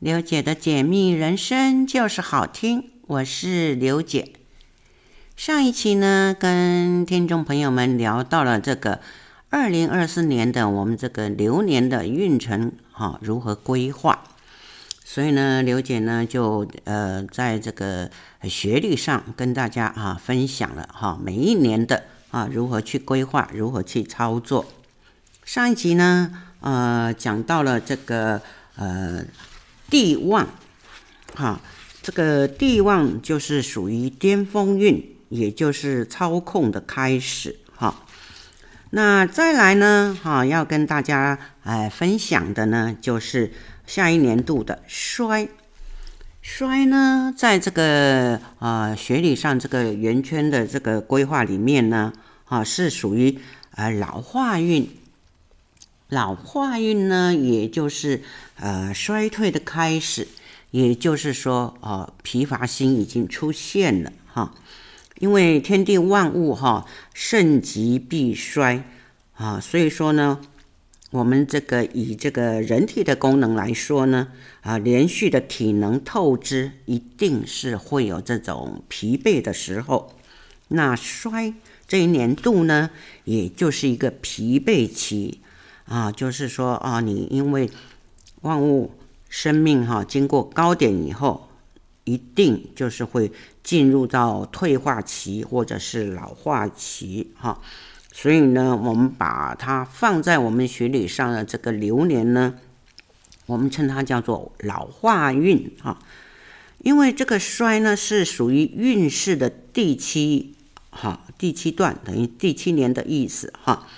刘姐的解密人生就是好听，我是刘姐。上一期呢，跟听众朋友们聊到了这个二零二四年的我们这个流年的运程，哈，如何规划？所以呢，刘姐呢就呃，在这个学历上跟大家啊分享了哈，每一年的啊如何去规划，如何去操作。上一集呢，呃，讲到了这个。呃，地旺，哈，这个地旺就是属于巅峰运，也就是操控的开始，哈。那再来呢，哈，要跟大家哎分享的呢，就是下一年度的衰。衰呢，在这个啊、学理上这个圆圈的这个规划里面呢，啊是属于呃老化运。老化运呢，也就是呃衰退的开始，也就是说，呃疲乏心已经出现了哈。因为天地万物哈，盛极必衰啊，所以说呢，我们这个以这个人体的功能来说呢，啊，连续的体能透支，一定是会有这种疲惫的时候。那衰这一年度呢，也就是一个疲惫期。啊，就是说啊，你因为万物生命哈、经过高点以后，一定就是会进入到退化期或者是老化期哈、所以呢，我们把它放在我们学理上的这个流年呢，我们称它叫做老化运哈、啊。因为这个衰呢是属于运势的第七哈、第七段等于第七年的意思哈。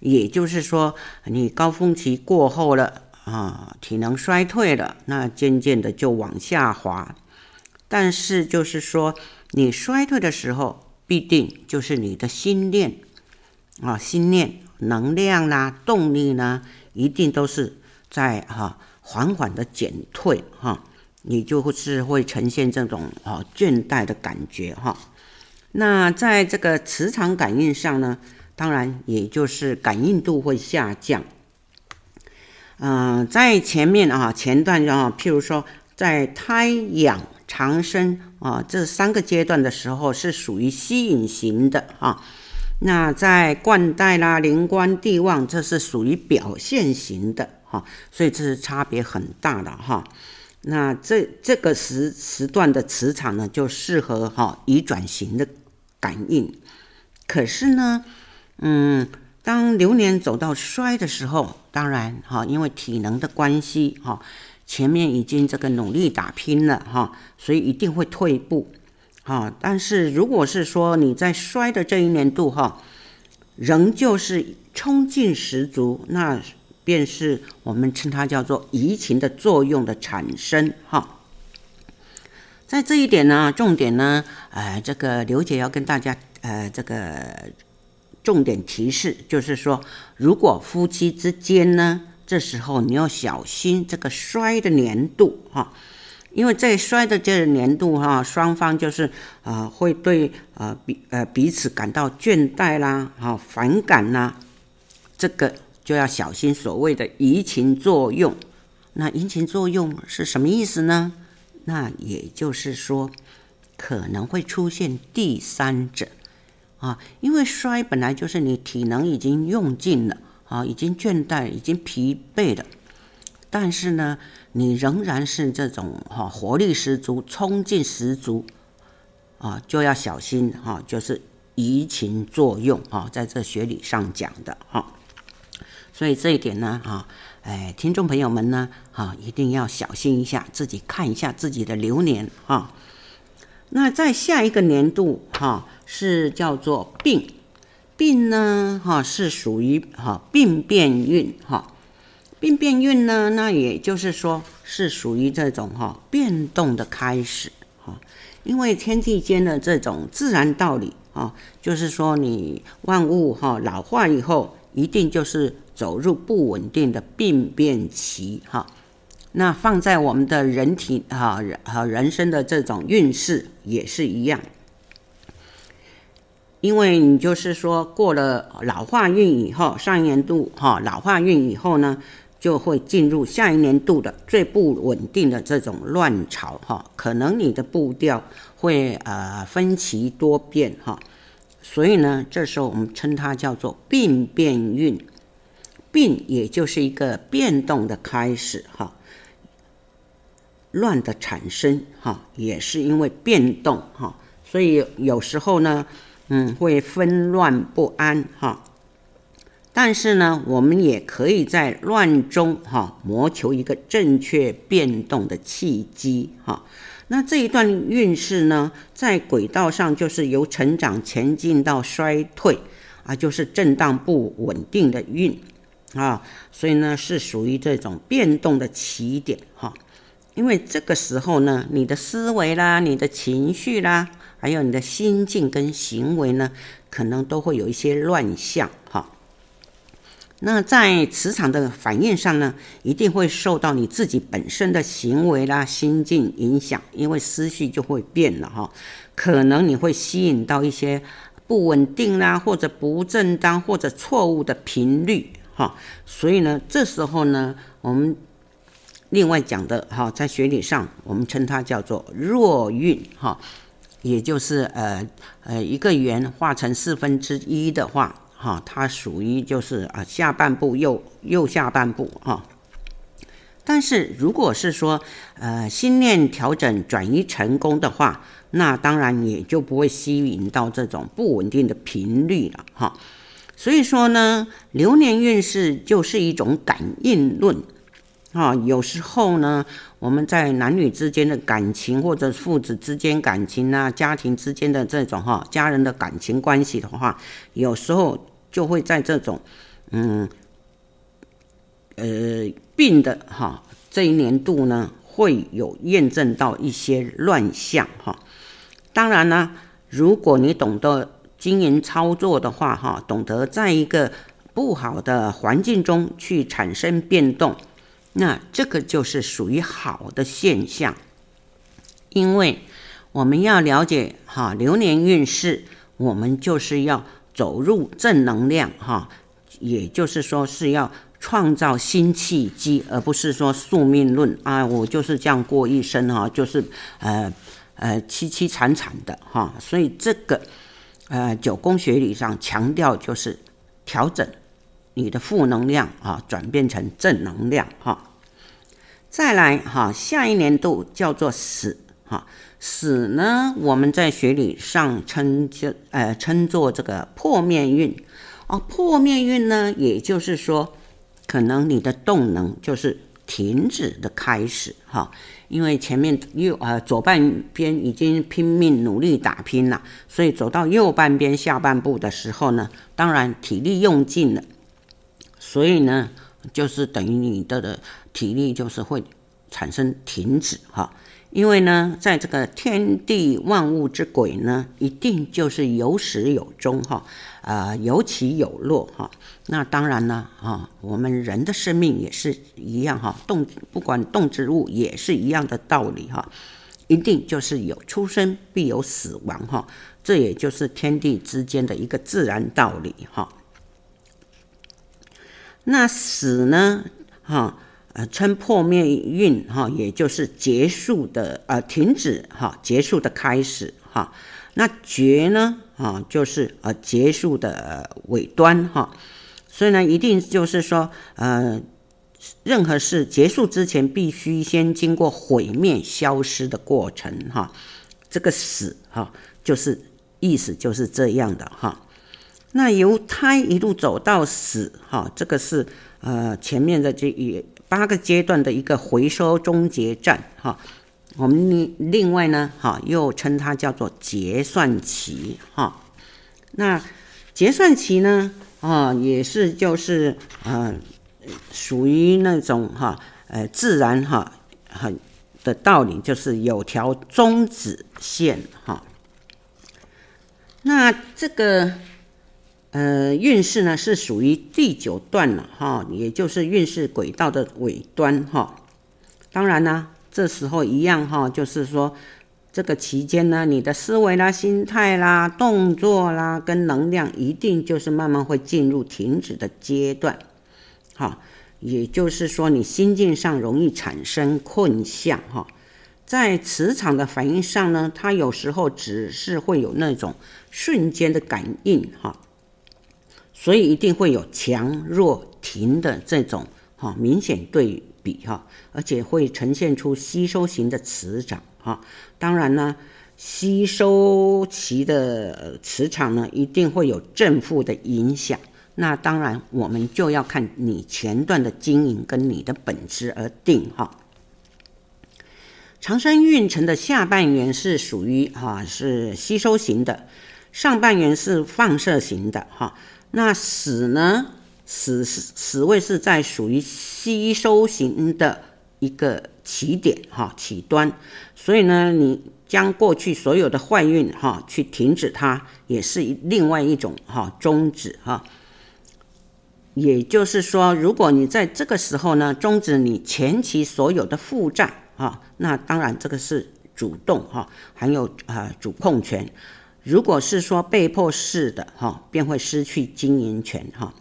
也就是说，你高峰期过后了啊，体能衰退了，那渐渐的就往下滑。但是就是说，你衰退的时候，必定就是你的心念啊，心念能量啦、动力呢，一定都是在哈缓缓的减退哈，你就是会呈现这种啊倦怠的感觉哈。那在这个磁场感应上呢？当然，也就是感应度会下降。嗯、在前面啊，前段啊，譬如说，在胎养长生啊这三个阶段的时候，是属于吸引型的啊。那在冠带啦、灵官、地旺，这是属于表现型的哈。所以这是差别很大的哈。那这这个时时段的磁场呢，就适合哈移转型的感应。可是呢，嗯，当流年走到衰的时候，当然哈，因为体能的关系哈，前面已经这个努力打拼了哈，所以一定会退步哈。但是如果是说你在衰的这一年度哈，仍旧是冲劲十足，那便是我们称它叫做移情的作用的产生哈。在这一点呢，重点呢，呃，这个刘姐要跟大家呃这个。重点提示就是说，如果夫妻之间呢，这时候你要小心这个衰的年度哈，因为在衰的这个年度哈，双方就是啊、会对啊彼呃彼此感到倦怠啦，哈反感啦，这个就要小心所谓的移情作用。那移情作用是什么意思呢？那也就是说，可能会出现第三者。啊，因为衰本来就是你体能已经用尽了啊，已经倦怠，已经疲惫了，但是呢，你仍然是这种哈活力十足、冲劲十足啊，就要小心哈，就是移情作用啊，在这学理上讲的哈，所以这一点呢，哈，哎，听众朋友们呢，哈，一定要小心一下，自己看一下自己的流年哈。那在下一个年度哈。是叫做病，病呢，哈，是属于哈病变运哈，病变运呢，那也就是说是属于这种哈变动的开始哈，因为天地间的这种自然道理啊，就是说你万物哈老化以后，一定就是走入不稳定的病变期哈，那放在我们的人体哈和人生的这种运势也是一样。因为你就是说过了老化运以后，上一年度哈老化运以后呢，就会进入下一年度的最不稳定的这种乱潮哈，可能你的步调会呃分歧多变哈，所以呢，这时候我们称它叫做病变运，病也就是一个变动的开始哈，乱的产生哈也是因为变动哈，所以有时候呢，嗯，会纷乱不安哈。但是呢，我们也可以在乱中哈，谋求一个正确变动的契机哈。那这一段运势呢，在轨道上就是由成长前进到衰退啊，就是震荡不稳定的运啊，所以呢是属于这种变动的起点哈。因为这个时候呢，你的思维啦、你的情绪啦，还有你的心境跟行为呢，可能都会有一些乱象哈。那在磁场的反应上呢，一定会受到你自己本身的行为啦、心境影响，因为思绪就会变了哈。可能你会吸引到一些不稳定啦，或者不正当或者错误的频率哈。所以呢，这时候呢，我们另外讲的哈，在学理上我们称它叫做弱运哈，也就是呃呃一个圆画成四分之一的话。哈，它属于就是啊下半部右右下半部哈，但是如果是说呃心念调整转移成功的话，那当然也就不会吸引到这种不稳定的频率了哈。所以说呢，流年运势就是一种感应论啊。有时候呢，我们在男女之间的感情，或者父子之间感情啊，家庭之间的这种哈家人的感情关系的话，有时候。就会在这种，嗯，呃，病的哈这一年度呢，会有验证到一些乱象哈。当然呢，如果你懂得经营操作的话哈，懂得在一个不好的环境中去产生变动，那这个就是属于好的现象。因为我们要了解哈流年运势，我们就是要。走入正能量哈，也就是说是要创造新契机，而不是说宿命论啊，我就是这样过一生哈，就是呃呃凄凄惨惨的哈。所以这个呃九宫学理上强调就是调整你的负能量啊，转变成正能量哈。再来哈，下一年度叫做死哈。死呢，我们在学理上称就呃称作这个破面运哦，破面运呢，也就是说，可能你的动能就是停止的开始哈、因为前面右呃左半边已经拼命努力打拼了，所以走到右半边下半部的时候呢，当然体力用尽了，所以呢，就是等于你的体力就是会产生停止哈。因为呢，在这个天地万物之轨呢，一定就是有始有终哈，啊、有起有落哈。那当然呢，啊，我们人的生命也是一样哈，动不管动植物也是一样的道理哈，一定就是有出生必有死亡哈，这也就是天地之间的一个自然道理哈。那死呢，哈？呃，称破灭运哈，也就是结束的呃停止哈，结束的开始哈。那绝呢啊，就是呃结束的尾端哈。所以呢，一定就是说呃，任何事结束之前，必须先经过毁灭、消失的过程哈。这个死哈，就是意思就是这样的哈。那由胎一路走到死哈，这个是呃前面的这一。八个阶段的一个回收终结站，哈，我们另外呢，哈，又称它叫做结算期，哈。那结算期呢，啊，也是就是呃，属于那种哈，呃，自然哈，很的道理，就是有条终止线，哈。那这个。呃，运势呢是属于第九段了哈，也就是运势轨道的尾端哈。当然呢，这时候一样哈，就是说这个期间呢，你的思维啦、心态啦、动作啦跟能量，一定就是慢慢会进入停止的阶段。好，也就是说你心境上容易产生困象哈。在磁场的反应上呢，它有时候只是会有那种瞬间的感应哈，所以一定会有强弱停的这种哈明显对比哈，而且会呈现出吸收型的磁场哈。当然呢，吸收期的磁场呢，一定会有正负的影响。那当然，我们就要看你前段的经营跟你的本质而定哈。长生运程的下半圆是属于哈是吸收型的，上半圆是放射型的哈。那死呢？死死死位是在属于吸收型的一个起点哈起端，所以呢，你将过去所有的坏运哈去停止它，也是另外一种哈终止哈。也就是说，如果你在这个时候呢终止你前期所有的负债。啊，那当然这个是主动哈，还有啊主控权。如果是说被迫式的哈，便会失去经营权哈。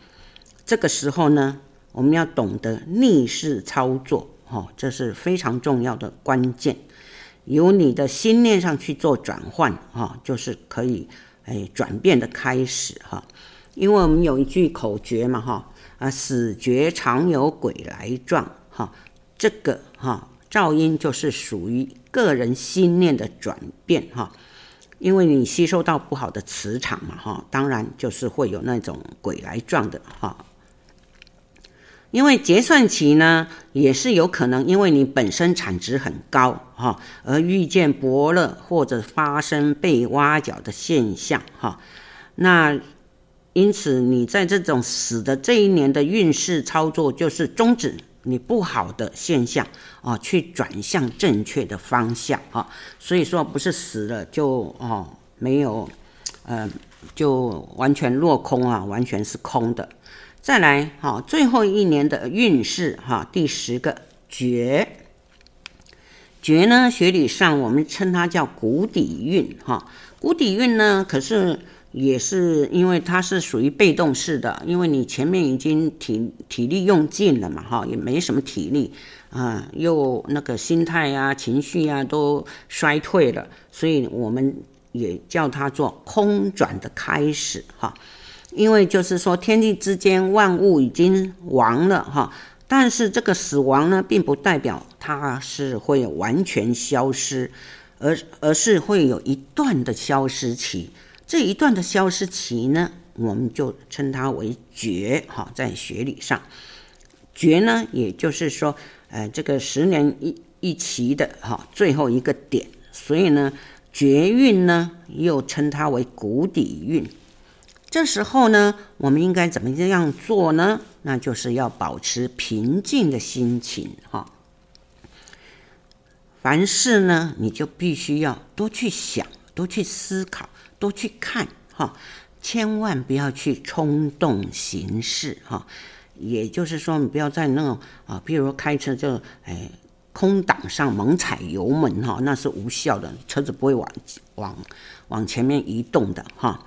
这个时候呢，我们要懂得逆势操作哈，这是非常重要的关键。由你的心念上去做转换哈，就是可以哎转变的开始哈。因为我们有一句口诀嘛哈，啊死绝常有鬼来撞哈，这个哈。噪音就是属于个人心念的转变哈，因为你吸收到不好的磁场嘛哈，当然就是会有那种鬼来撞的哈。因为结算期呢，也是有可能因为你本身产值很高哈，而遇见伯乐或者发生被挖角的现象哈。那因此你在这种死的这一年的运势操作就是终止。你不好的现象啊，去转向正确的方向啊，所以说不是死了就哦没有，呃就完全落空啊，完全是空的。再来哈，最后一年的运势哈，第十个绝，绝呢，学理上我们称它叫谷底运哈，谷底运呢可是。也是因为它是属于被动式的，因为你前面已经体体力用尽了嘛，哈，也没什么体力啊，又那个心态啊、情绪啊都衰退了，所以我们也叫它做空转的开始，哈。因为就是说天地之间万物已经亡了，哈，但是这个死亡呢，并不代表它是会完全消失，而而是会有一段的消失期。这一段的消失期呢，我们就称它为绝哈，在学理上，绝呢，也就是说，呃，这个十年一一期的哈最后一个点，所以呢，绝运呢又称它为谷底运。这时候呢，我们应该怎么样做呢？那就是要保持平静的心情哈。凡事呢，你就必须要多去想，多去思考。多去看哈，千万不要去冲动行事哈。也就是说，你不要在那种啊，比如说开车就哎空档上猛踩油门哈，那是无效的，车子不会往往往前面移动的哈。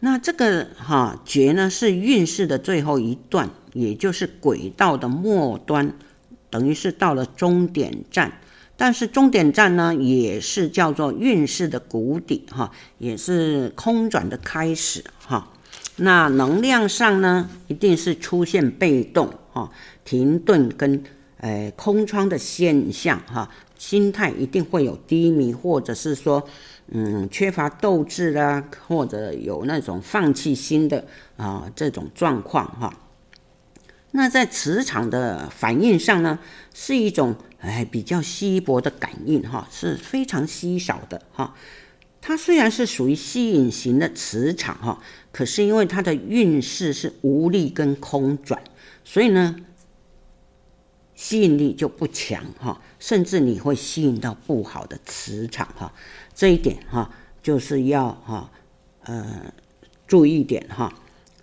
那这个哈绝呢是运势的最后一段，也就是轨道的末端，等于是到了终点站。但是终点站呢，也是叫做运势的谷底哈，也是空转的开始哈。那能量上呢，一定是出现被动哈、停顿跟呃空窗的现象哈，心态一定会有低迷，或者是说嗯缺乏斗志啦，或者有那种放弃心的啊这种状况哈。那在磁场的反应上呢，是一种哎比较稀薄的感应哈，是非常稀少的哈。它虽然是属于吸引型的磁场哈，可是因为它的运势是无力跟空转，所以呢，吸引力就不强哈，甚至你会吸引到不好的磁场哈。这一点哈，就是要哈呃注意一点哈。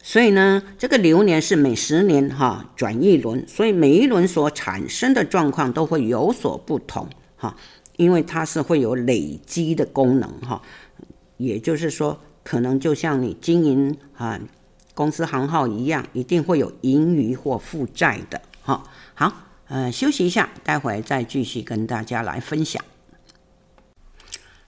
所以呢，这个流年是每十年哈转一轮，所以每一轮所产生的状况都会有所不同哈，因为它是会有累积的功能哈，也就是说，可能就像你经营啊公司行号一样，一定会有盈余或负债的。哈，好，呃，休息一下，待会再继续跟大家来分享。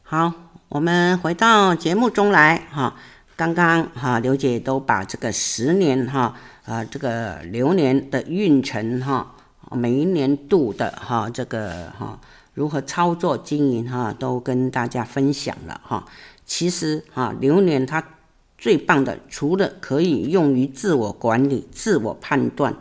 好，我们回到节目中来。哈，刚刚哈刘姐都把这个十年哈啊这个流年的运程哈，每一年度的哈这个哈如何操作经营哈都跟大家分享了哈。其实哈流年它最棒的，除了可以用于自我管理、自我判断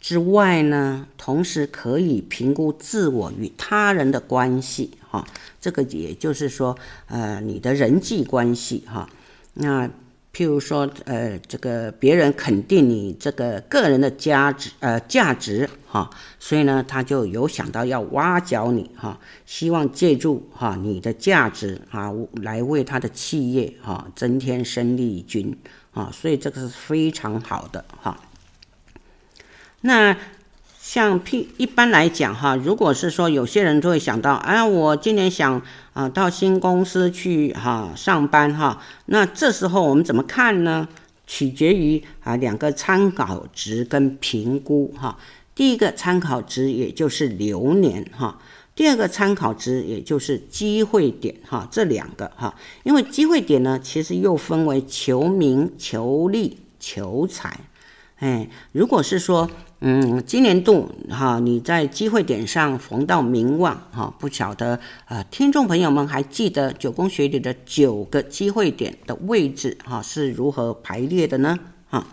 之外呢，同时可以评估自我与他人的关系哈。这个也就是说，呃，你的人际关系哈。那譬如说，呃，这个别人肯定你这个个人的价值，呃，价值哈，所以呢，他就有想到要挖角你哈，希望借助哈你的价值啊，来为他的企业哈增添生力军啊，所以这个是非常好的哈。那。像譬一般来讲哈，如果是说有些人就会想到，哎，我今年想啊到新公司去哈上班哈，那这时候我们怎么看呢？取决于啊两个参考值跟评估哈。第一个参考值也就是流年哈，第二个参考值也就是机会点哈，这两个哈，因为机会点呢，其实又分为求名、求利、求财。哎，如果是说。嗯，今年度哈，你在机会点上逢到名望哈，不晓得啊，听众朋友们还记得九宫学里的九个机会点的位置哈是如何排列的呢？哈，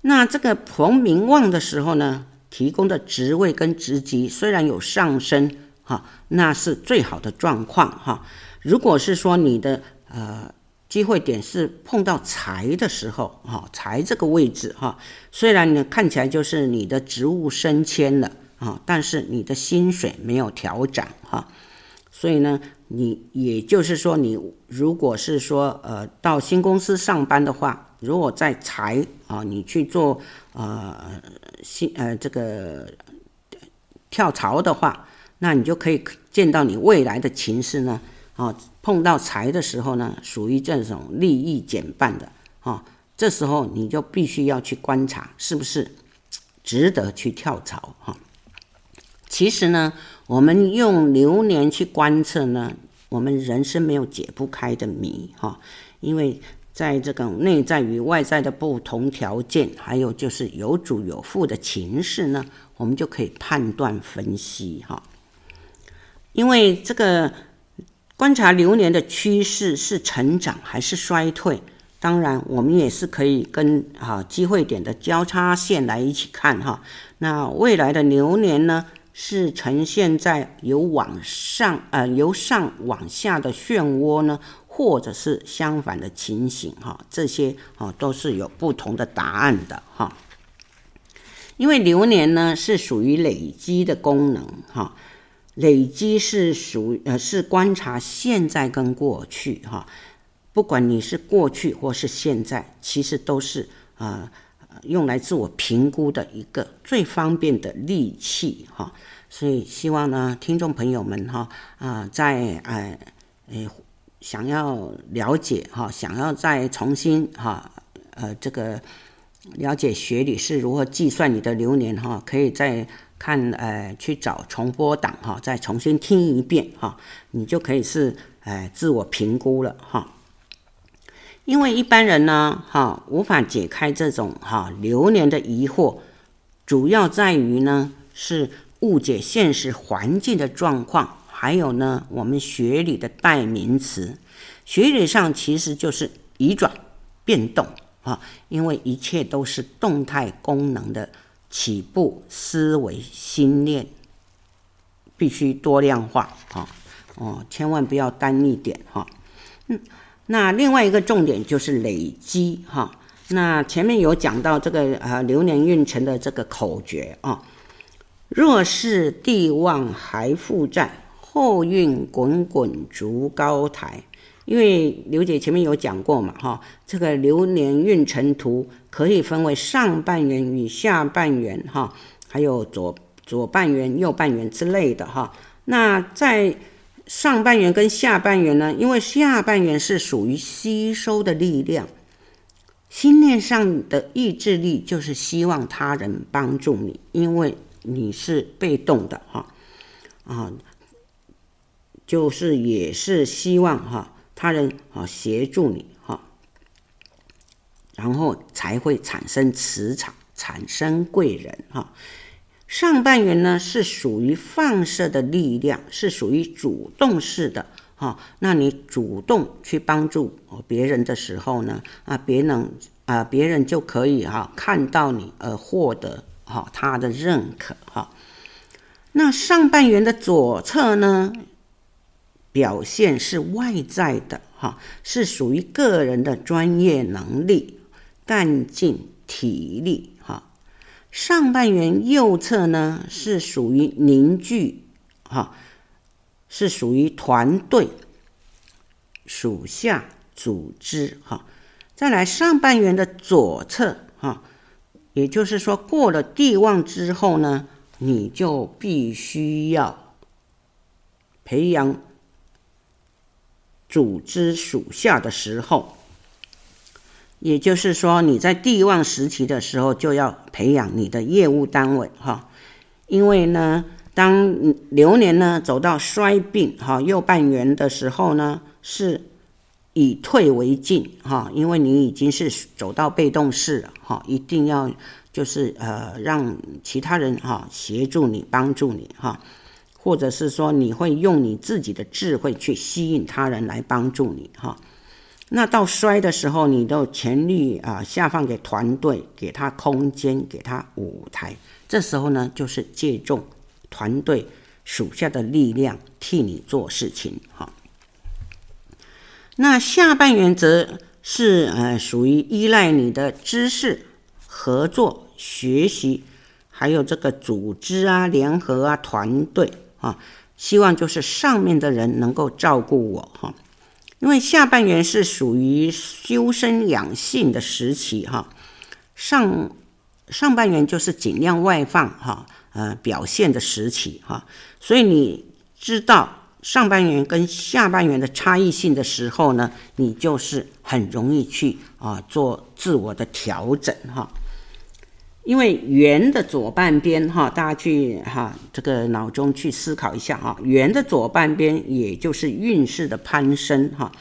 那这个逢名望的时候呢，提供的职位跟职级虽然有上升哈，那是最好的状况哈。如果是说你的呃。机会点是碰到财的时候，哈，财这个位置，哈，虽然呢看起来就是你的职务升迁了，啊，但是你的薪水没有调整，哈，所以呢，你也就是说，你如果是说，呃，到新公司上班的话，如果在财啊，你去做呃新呃这个跳槽的话，那你就可以见到你未来的情势呢。啊，碰到财的时候呢，属于这种利益减半的啊，这时候你就必须要去观察是不是值得去跳槽哈。其实呢，我们用流年去观测呢，我们人生没有解不开的谜哈，因为在这个内在与外在的不同条件，还有就是有主有副的情势呢，我们就可以判断分析哈。因为这个。观察流年的趋势是成长还是衰退？当然，我们也是可以跟啊机会点的交叉线来一起看哈。那未来的流年呢，是呈现在由往上呃由上往下的漩涡呢，或者是相反的情形哈？这些啊都是有不同的答案的哈。因为流年呢是属于累积的功能哈。累积是属呃是观察现在跟过去哈，不管你是过去或是现在，其实都是啊、用来自我评估的一个最方便的利器哈。所以希望呢，听众朋友们哈啊、在呃诶想要了解哈，想要再重新哈呃这个了解学理是如何计算你的流年哈，可以在。看，呃，去找重播档哈，再重新听一遍哈，你就可以是呃自我评估了哈。因为一般人呢，哈，无法解开这种哈流年的疑惑，主要在于呢是误解现实环境的状况，还有呢我们学理的代名词，学理上其实就是移转、变动啊，因为一切都是动态功能的。起步思维心念必须多样化哈哦，千万不要单一点哈。嗯，那另外一个重点就是累积哈。那前面有讲到这个呃流年运程的这个口诀啊，若是地旺还负债，后运滚滚逐高台。因为刘姐前面有讲过嘛，哈，这个流年运程图可以分为上半圆与下半圆，哈，还有左左半圆、右半圆之类的，哈。那在上半圆跟下半圆呢？因为下半圆是属于吸收的力量，心念上的意志力就是希望他人帮助你，因为你是被动的哈，啊，就是也是希望哈他人啊协助你哈，然后才会产生磁场，产生贵人哈。上半圆呢是属于放射的力量，是属于主动式的。哈，那你主动去帮助别人的时候呢，啊，别人啊，别人就可以哈看到你而获得哈他的认可哈。那上半圆的左侧呢，表现是外在的哈，是属于个人的专业能力、干劲、体力哈。上半圆右侧呢，是属于凝聚哈。是属于团队、属下、组织哈。再来上半圆的左侧哈，也就是说过了地旺之后呢，你就必须要培养组织属下的时候，也就是说你在地旺时期的时候就要培养你的业务单位哈，因为呢。当流年呢走到衰病哈右半圆的时候呢，是以退为进哈，因为你已经是走到被动式了哈，一定要就是呃让其他人哈协助你帮助你哈，或者是说你会用你自己的智慧去吸引他人来帮助你哈。那到衰的时候，你都全力啊下放给团队，给他空间，给他舞台，这时候呢就是借重。团队属下的力量替你做事情，哈。那下半原则是呃属于依赖你的知识、合作、学习，还有这个组织啊、联合啊、团队啊，希望就是上面的人能够照顾我，哈。因为下半圆是属于修身养性的时期，哈。上上半圆就是尽量外放，哈。呃，表现的时期哈，所以你知道上半圆跟下半圆的差异性的时候呢，你就是很容易去啊做自我的调整哈。因为圆的左半边哈，大家去哈这个脑中去思考一下哈，圆的左半边也就是运势的攀升哈，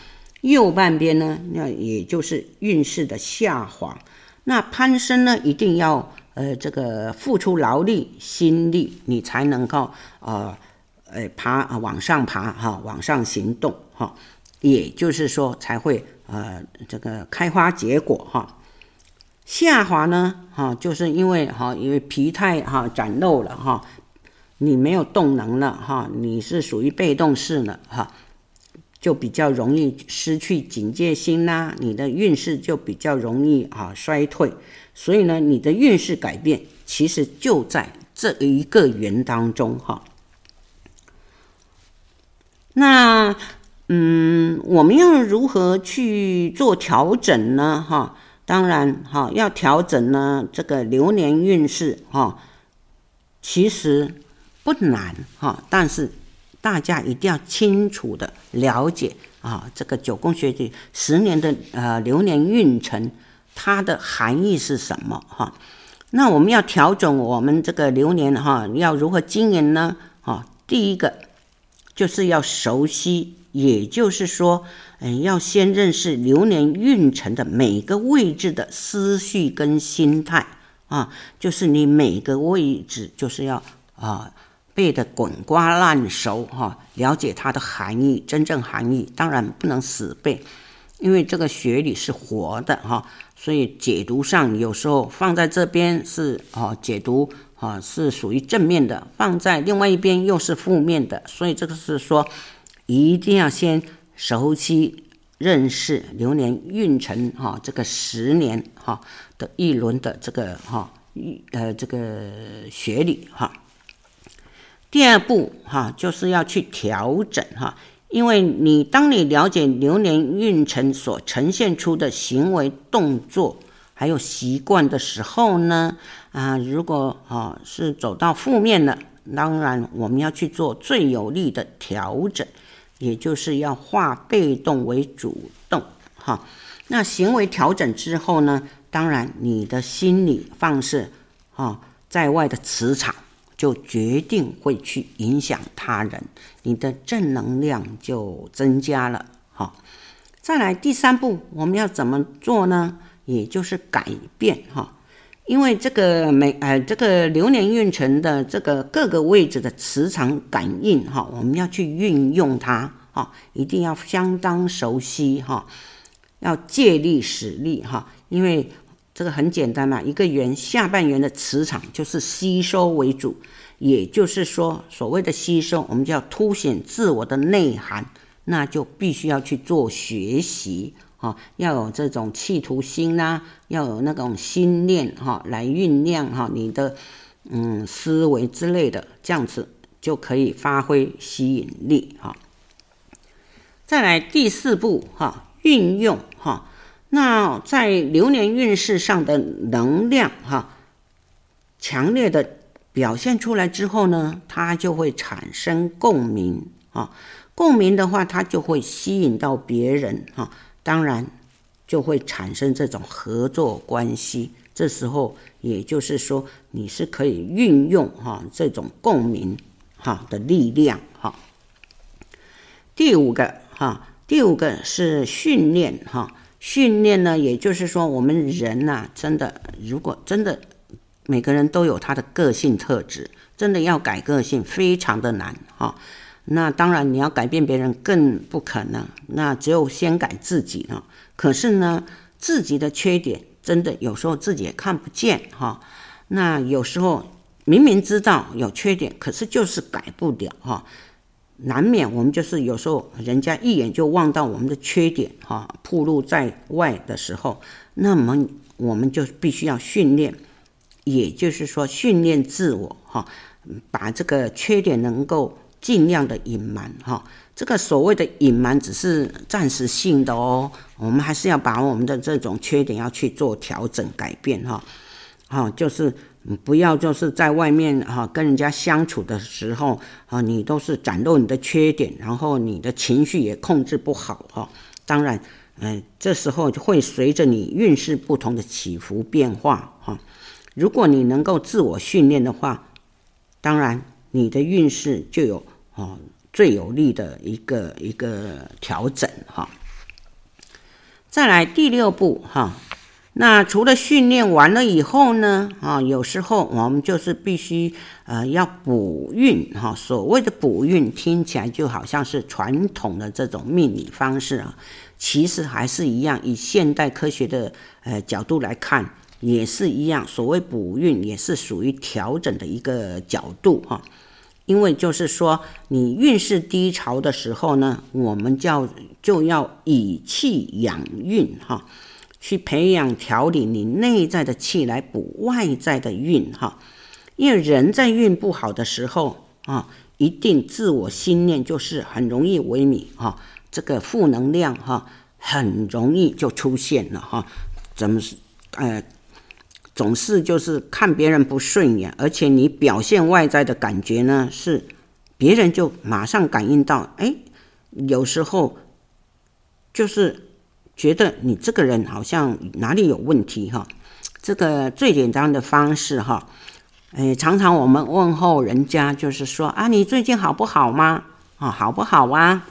右半边呢，那也就是运势的下滑。那攀升呢，一定要。呃，这个付出劳力心力，你才能够呃，呃爬往上爬哈，往上行动哈，也就是说才会呃这个开花结果哈。下滑呢哈，就是因为哈，因为疲态哈展露了哈，你没有动能了哈，你是属于被动式了哈，就比较容易失去警戒心呐，你的运势就比较容易啊衰退。所以呢，你的运势改变其实就在这一个圆当中哈。那嗯，我们要如何去做调整呢？哈，当然哈，要调整呢，这个流年运势哈，其实不难哈，但是大家一定要清楚的了解啊，这个九宫学的十年的呃流年运程。它的含义是什么？哈，那我们要调整我们这个流年哈，要如何经营呢？哈，第一个就是要熟悉，也就是说，嗯，要先认识流年运程的每个位置的思绪跟心态啊，就是你每个位置就是要啊背得滚瓜烂熟哈，了解它的含义，真正含义，当然不能死背。因为这个学理是活的哈，所以解读上有时候放在这边是哦解读啊是属于正面的，放在另外一边又是负面的，所以这个是说一定要先熟悉认识流年运程哈，这个十年哈的一轮的这个哈呃这个学理哈。第二步哈就是要去调整哈。因为你当你了解流年运程所呈现出的行为动作还有习惯的时候呢，啊，如果啊是走到负面了，当然我们要去做最有力的调整，也就是要化被动为主动，哈。那行为调整之后呢，当然你的心理放射啊，在外的磁场就决定会去影响他人，你的正能量就增加了。哈，再来第三步，我们要怎么做呢？也就是改变哈。因为这个每呃这个流年运程的这个各个位置的磁场感应哈，我们要去运用它哈，一定要相当熟悉哈，要借力使力哈。因为这个很简单嘛，一个圆下半圆的磁场就是吸收为主，也就是说所谓的吸收，我们就要凸显自我的内涵，那就必须要去做学习。哦，要有这种企图心呐、要有那种心念哈，来酝酿哈你的嗯思维之类的，这样子就可以发挥吸引力哈。再来第四步哈，运用哈，那在流年运势上的能量哈，强烈的表现出来之后呢，它就会产生共鸣啊，共鸣的话，它就会吸引到别人哈。当然，就会产生这种合作关系。这时候，也就是说，你是可以运用哈这种共鸣哈的力量哈。第五个哈，第五个是训练哈。训练呢，也就是说，我们人呐，真的，如果真的每个人都有他的个性特质，真的要改个性，非常的难哈。那当然，你要改变别人更不可能。那只有先改自己了。可是呢，自己的缺点真的有时候自己也看不见哈。那有时候明明知道有缺点，可是就是改不了哈。难免我们就是有时候人家一眼就望到我们的缺点哈，暴露在外的时候，那么我们就必须要训练，也就是说训练自我哈，把这个缺点能够。尽量的隐瞒哈，这个所谓的隐瞒只是暂时性的哦，我们还是要把我们的这种缺点要去做调整改变哈，好，就是不要就是在外面哈跟人家相处的时候啊，你都是展露你的缺点，然后你的情绪也控制不好哈，当然，嗯，这时候会随着你运势不同的起伏变化哈，如果你能够自我训练的话，当然你的运势就有。哦，最有利的一个一个调整哈。再来第六步哈，那除了训练完了以后呢，啊，有时候我们就是必须呃要补运哈。所谓的补运听起来就好像是传统的这种命理方式啊，其实还是一样，以现代科学的呃角度来看，也是一样。所谓补运也是属于调整的一个角度哈。因为就是说，你运势低潮的时候呢，我们叫就要以气养运哈，去培养调理你内在的气来补外在的运哈。因为人在运不好的时候啊，一定自我心念就是很容易萎靡哈，这个负能量哈，很容易就出现了哈。怎么是呃？总是就是看别人不顺眼，而且你表现外在的感觉呢，是别人就马上感应到，哎，有时候就是觉得你这个人好像哪里有问题哈。这个最简单的方式哈，哎，常常我们问候人家就是说啊，你最近好不好吗？啊，好不好啊？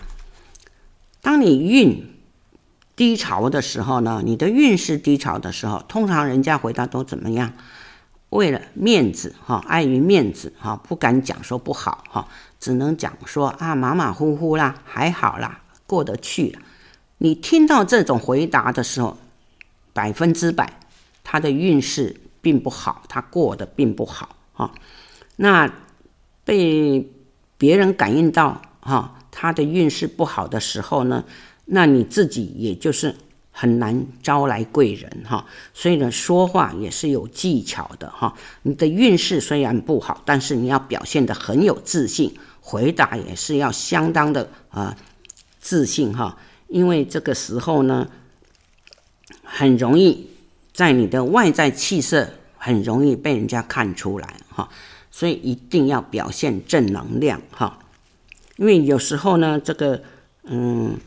当你运。低潮的时候呢，你的运势低潮的时候，通常人家回答都怎么样？为了面子哈，碍于面子哈，不敢讲说不好哈，只能讲说啊，马马虎虎啦，还好啦，过得去了。你听到这种回答的时候，百分之百他的运势并不好，他过得并不好哈。那被别人感应到哈，他的运势不好的时候呢，那你自己也就是很难招来贵人哈，所以呢，说话也是有技巧的哈。你的运势虽然不好，但是你要表现得很有自信，回答也是要相当的啊自信哈。因为这个时候呢，很容易在你的外在气色很容易被人家看出来哈，所以一定要表现正能量哈。因为有时候呢，这个嗯。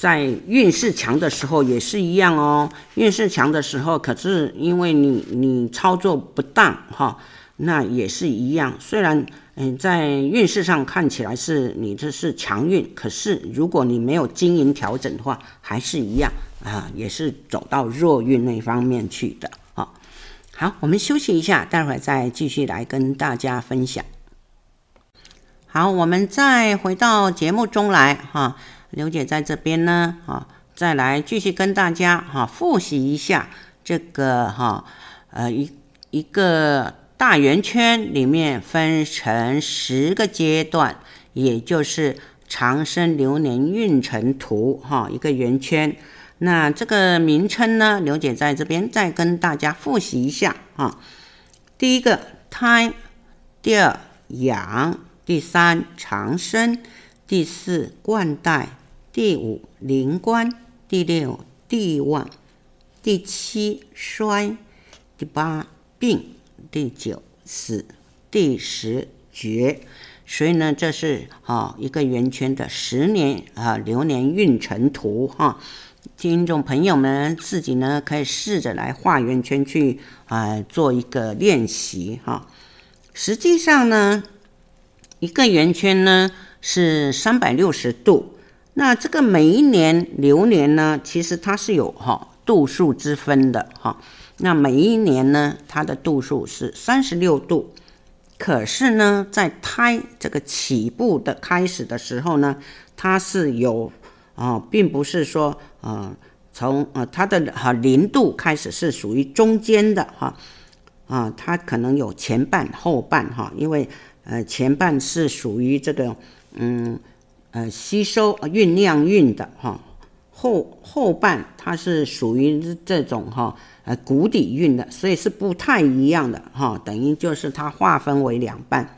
在运势强的时候也是一样哦。运势强的时候，可是因为你你操作不当哈，那也是一样。虽然嗯，在运势上看起来是你这是强运，可是如果你没有经营调整的话，还是一样啊，也是走到弱运那方面去的。好，我们休息一下，待会儿再继续来跟大家分享。好，我们再回到节目中来哈，刘姐在这边呢，哈，再来继续跟大家哈复习一下这个哈呃一一个大圆圈里面分成十个阶段，也就是长生流年运程图哈一个圆圈。那这个名称呢，刘姐在这边再跟大家复习一下啊。第一个胎，第二养，第三长生，第四冠带，第五临官，第六地旺，第七衰，第八病，第九死，第十绝。所以呢，这是啊一个圆圈的十年啊流年运程图哈。听众朋友们，自己呢可以试着来画圆圈去啊、做一个练习哈。实际上呢，一个圆圈呢是三百六十度。那这个每一年流年呢，其实它是有哈度数之分的哈。那每一年呢，它的度数是三十六度。可是呢，在胎这个起步的开始的时候呢，它是有。啊、并不是说，呃，从呃它的哈零度开始是属于中间的哈，啊，它可能有前半后半哈，因为呃前半是属于这个嗯呃吸收酝酿运的哈，后后半它是属于这种哈呃谷底运的，所以是不太一样的哈，等于就是它划分为两半。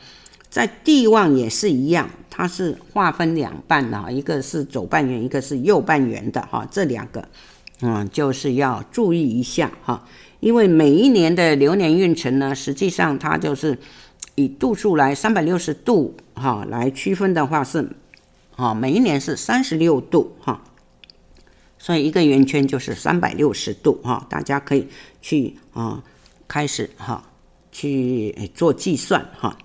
在地旺也是一样，它是划分两半的哈，一个是左半圆，一个是右半圆的哈，这两个，嗯，就是要注意一下哈，因为每一年的流年运程呢，实际上它就是以度数来三百六十度哈来区分的话是，啊，每一年是三十六度哈，所以一个圆圈就是三百六十度哈，大家可以去啊开始哈去做计算哈。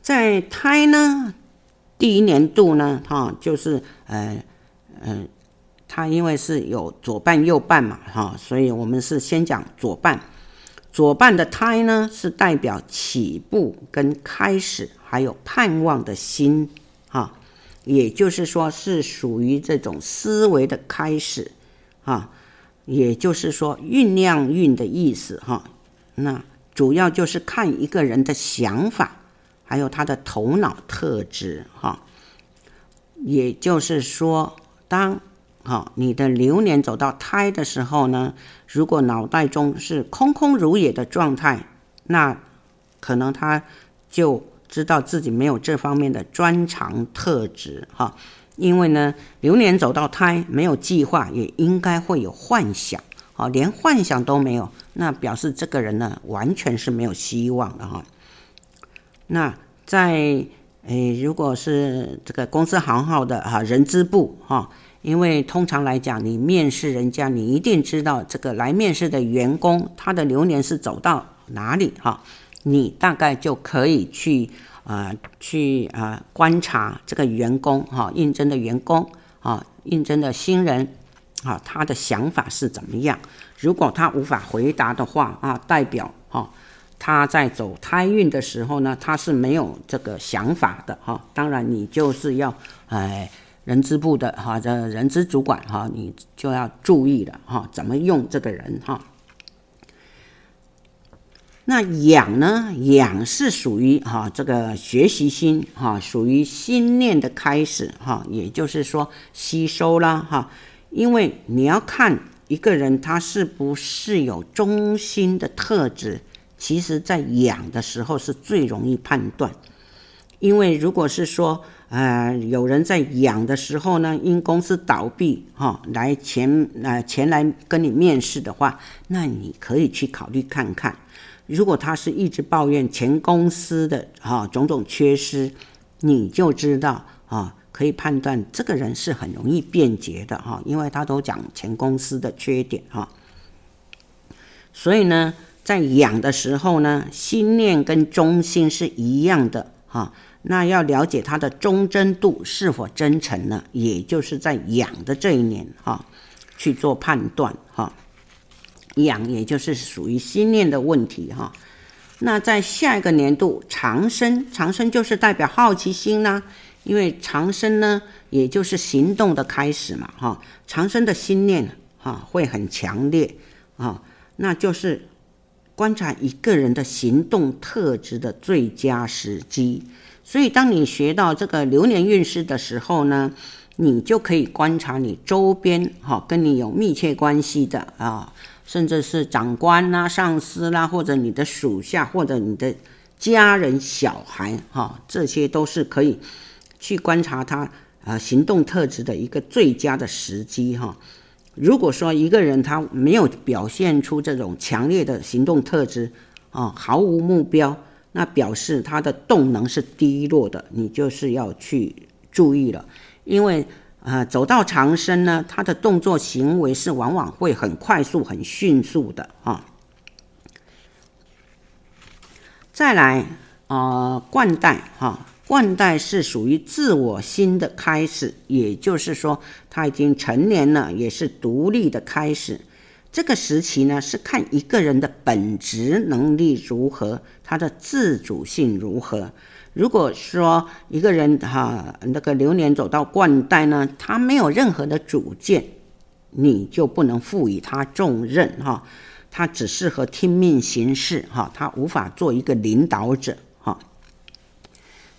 在胎呢，第一年度呢，哈，就是呃，呃，它因为是有左半右半嘛，哈，所以我们是先讲左半。左半的胎呢，是代表起步跟开始，还有盼望的心，哈，也就是说是属于这种思维的开始，哈，也就是说酝酿运的意思，哈。那主要就是看一个人的想法。还有他的头脑特质，哈，也就是说，当哈你的流年走到胎的时候呢，如果脑袋中是空空如也的状态，那可能他就知道自己没有这方面的专长特质，哈，因为呢，流年走到胎没有计划，也应该会有幻想，啊，连幻想都没有，那表示这个人呢，完全是没有希望的，哈。那在诶，如果是这个公司行号的哈人资部哈，因为通常来讲，你面试人家，你一定知道这个来面试的员工他的流年是走到哪里哈，你大概就可以去啊、去啊、观察这个员工哈应征的员工啊应征的新人啊他的想法是怎么样？如果他无法回答的话啊，代表哈。他在走胎运的时候呢，他是没有这个想法的哈。当然，你就是要哎，人资部的哈，这人资主管哈，你就要注意了哈，怎么用这个人哈。那养呢？养是属于哈这个学习心哈，属于心念的开始哈，也就是说吸收啦哈。因为你要看一个人他是不是有中心的特质。其实，在养的时候是最容易判断，因为如果是说，呃，有人在养的时候呢，因公司倒闭，哈、来前呃前来跟你面试的话，那你可以去考虑看看。如果他是一直抱怨前公司的哈、种种缺失，你就知道啊、可以判断这个人是很容易辩解的哈，因为他都讲前公司的缺点哈。所以呢，在养的时候呢，心念跟忠心是一样的哈。那要了解他的忠贞度是否真诚呢？也就是在养的这一年哈，去做判断哈。养也就是属于心念的问题哈。那在下一个年度长生，长生就是代表好奇心呢，因为长生呢，也就是行动的开始嘛哈。长生的心念哈会很强烈啊，那就是观察一个人的行动特质的最佳时机。所以，当你学到这个流年运势的时候呢，你就可以观察你周边哈，跟你有密切关系的啊，甚至是长官啦、上司啦，或者你的属下，或者你的家人、小孩哈，这些都是可以去观察他啊行动特质的一个最佳的时机哈。如果说一个人他没有表现出这种强烈的行动特质啊，毫无目标。那表示他的动能是低落的，你就是要去注意了，因为、呃，走到长生呢，他的动作行为是往往会很快速、很迅速的啊。再来啊、冠带哈，冠带是属于自我心的开始，也就是说他已经成年了，也是独立的开始。这个时期呢，是看一个人的本质能力如何，他的自主性如何。如果说一个人哈，那个流年走到冠带呢，他没有任何的主见，你就不能赋予他重任哈，他只适合听命行事哈，他无法做一个领导者哈。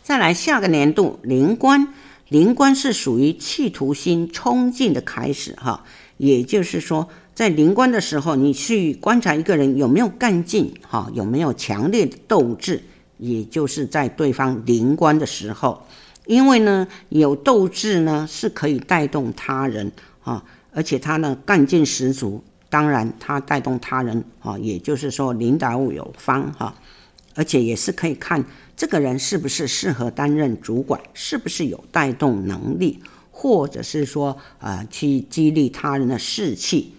再来下个年度临官，临官是属于企图心冲劲的开始哈，也就是说。在临官的时候，你去观察一个人有没有干劲，哈，有没有强烈的斗志，也就是在对方临官的时候，因为呢，有斗志呢是可以带动他人，啊，而且他呢干劲十足，当然他带动他人，啊，也就是说领导有方，哈，而且也是可以看这个人是不是适合担任主管，是不是有带动能力，或者是说啊、去激励他人的士气。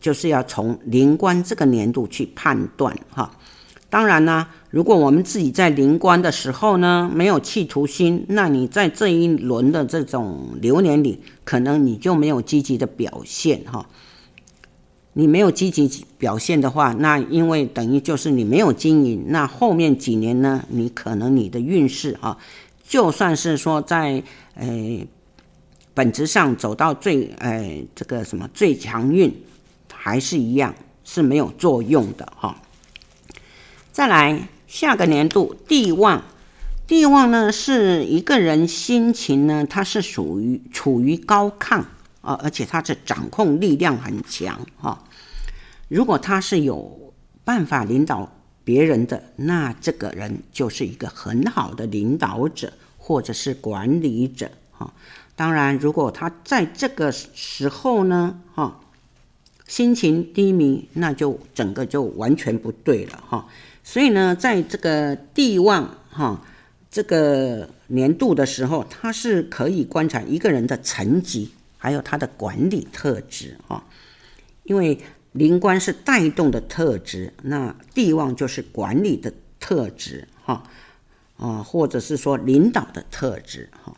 就是要从临官这个年度去判断哈，当然呢，如果我们自己在临官的时候呢，没有企图心，那你在这一轮的这种流年里，可能你就没有积极的表现哈。你没有积极表现的话，那因为等于就是你没有经营，那后面几年呢，你可能你的运势啊，就算是说在呃本质上走到最呃这个什么最强运。还是一样是没有作用的哈。再来下个年度地旺，地旺呢是一个人心情呢，它是属于处于高亢啊，而且他的掌控力量很强哈。如果他是有办法领导别人的，那这个人就是一个很好的领导者或者是管理者哈。当然，如果他在这个时候呢，哈。心情低迷，那就整个就完全不对了哈。所以呢，在这个地旺哈这个年度的时候，它是可以观察一个人的层级，还有他的管理特质哈。因为灵官是带动的特质，那地旺就是管理的特质哈啊，或者是说领导的特质哈。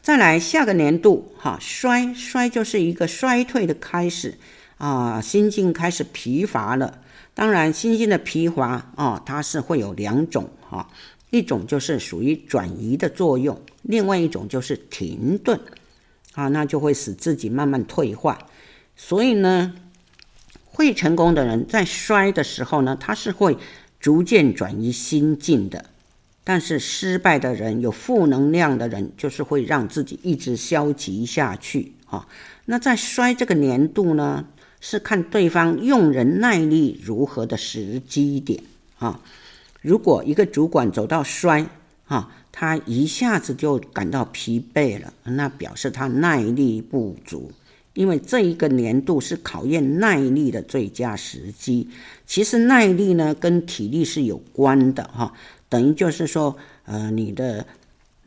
再来下个年度哈衰，衰就是一个衰退的开始。啊，心境开始疲乏了。当然，心境的疲乏啊，它是会有两种哈，一种就是属于转移的作用，另外一种就是停顿啊，那就会使自己慢慢退化。所以呢，会成功的人在衰的时候呢，他是会逐渐转移心境的。但是失败的人，有负能量的人，就是会让自己一直消极下去啊。那在衰这个年度呢，是看对方用人耐力如何的时机点啊。如果一个主管走到衰啊，他一下子就感到疲惫了，那表示他耐力不足。因为这一个年度是考验耐力的最佳时机。其实耐力呢，跟体力是有关的哈。等于就是说，呃，你的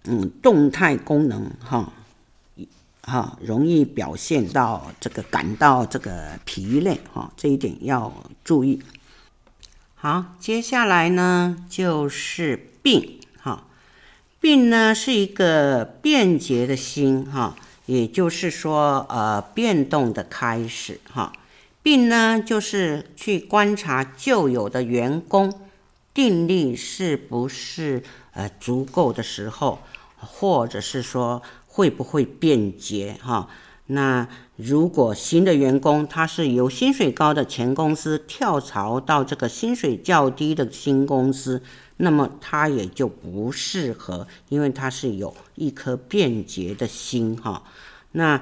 嗯动态功能哈，哈容易表现到这个感到这个疲累哈，这一点要注意。好，接下来呢就是病哈，病呢是一个变节的心哈，也就是说呃变动的开始哈。病呢，就是去观察旧有的员工定力是不是呃足够的时候，或者是说会不会便捷哈。那如果新的员工他是由薪水高的前公司跳槽到这个薪水较低的新公司，那么他也就不适合，因为他是有一颗便捷的心哈。那。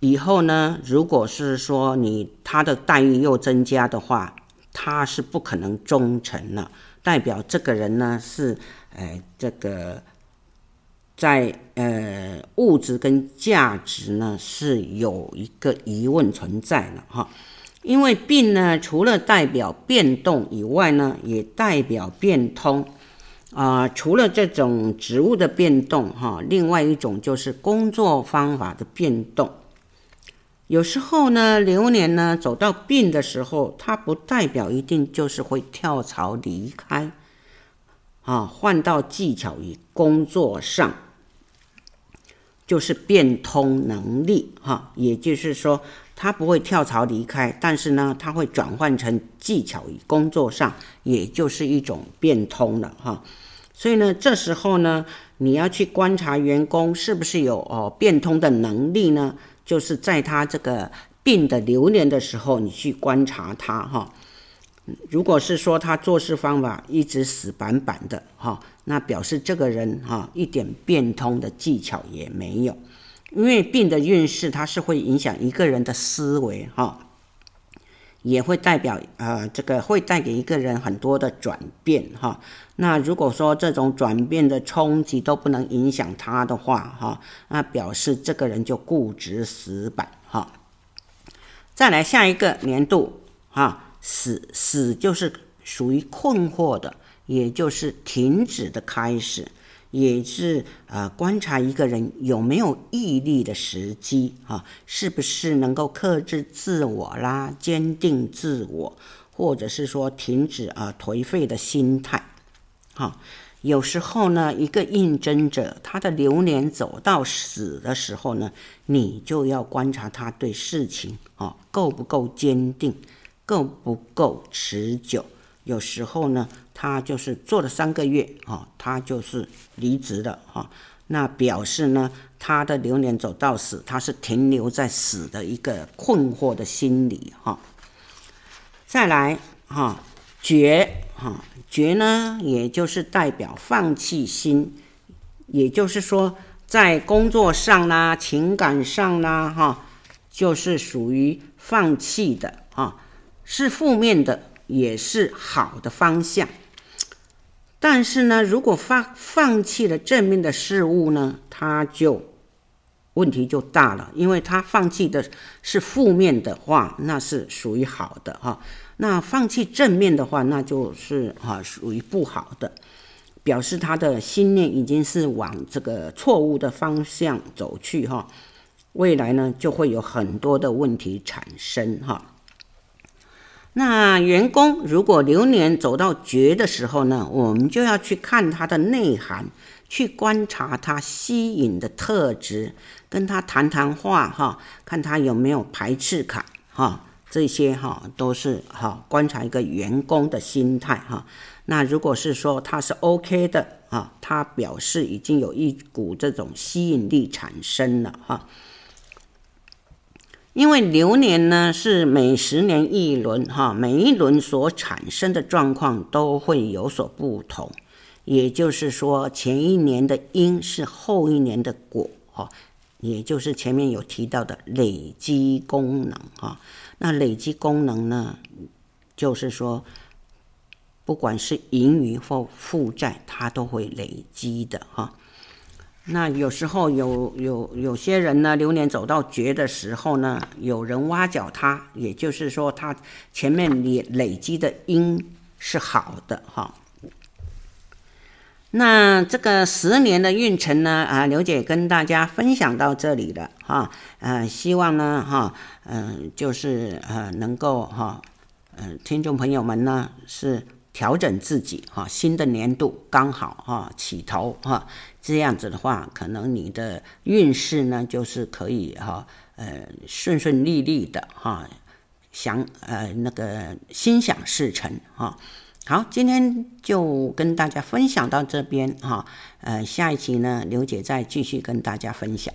以后呢，如果是说你他的待遇又增加的话，他是不可能忠诚了，代表这个人呢是，呃，这个在呃物质跟价值呢是有一个疑问存在的哈。因为病呢，除了代表变动以外呢，也代表变通啊、除了这种职务的变动哈，另外一种就是工作方法的变动。有时候呢，流年呢走到病的时候，它不代表一定就是会跳槽离开，啊，换到技巧与工作上，就是变通能力哈，也就是说，他不会跳槽离开，但是呢，他会转换成技巧与工作上，也就是一种变通了哈。所以呢，这时候呢，你要去观察员工是不是有哦变通的能力呢？就是在他这个病的流年的时候，你去观察他哈。如果是说他做事方法一直死板板的哈，那表示这个人哈一点变通的技巧也没有。因为病的运势它是会影响一个人的思维哈，也会代表呃这个会带给一个人很多的转变哈。那如果说这种转变的冲击都不能影响他的话，哈，那表示这个人就固执死板，哈。再来下一个年度，哈，死死就是属于困惑的，也就是停止的开始，也是呃观察一个人有没有毅力的时机，哈，是不是能够克制自我啦，坚定自我，或者是说停止啊颓废的心态。好，有时候呢，一个应征者他的流年走到死的时候呢，你就要观察他对事情啊够不够坚定，够不够持久。有时候呢，他就是做了三个月啊，他就是离职了哈，那表示呢，他的流年走到死，他是停留在死的一个困惑的心理哈。再来哈，绝哈。绝呢，也就是代表放弃心，也就是说，在工作上啦、情感上啦，哈，就是属于放弃的哈，是负面的，也是好的方向。但是呢，如果放放弃了正面的事物呢，它就问题就大了，因为他放弃的是负面的话，那是属于好的哈。那放弃正面的话，那就是哈属于不好的，表示他的心念已经是往这个错误的方向走去哈。未来呢，就会有很多的问题产生哈。那员工如果流年走到绝的时候呢，我们就要去看他的内涵，去观察他吸引的特质，跟他谈谈话哈，看他有没有排斥感哈。这些哈都是哈观察一个员工的心态哈。那如果是说他是 OK 的啊，他表示已经有一股这种吸引力产生了哈。因为流年呢是每十年一轮哈，每一轮所产生的状况都会有所不同。也就是说，前一年的因是后一年的果哈，也就是前面有提到的累积功能哈。那累积功能呢，就是说，不管是盈余或负债，它都会累积的哈。那有时候有有有些人呢，流年走到绝的时候呢，有人挖角他，也就是说，他前面累累积的因是好的哈。那这个十年的运程呢，啊，刘姐跟大家分享到这里了哈，呃，希望呢，哈，嗯，就是呃，能够哈，嗯，听众朋友们呢是调整自己哈，新的年度刚好哈起头哈，这样子的话，可能你的运势呢就是可以哈，呃，顺顺利利的哈，想呃那个心想事成哈。好，今天就跟大家分享到这边哈，呃，下一期呢，刘姐再继续跟大家分享。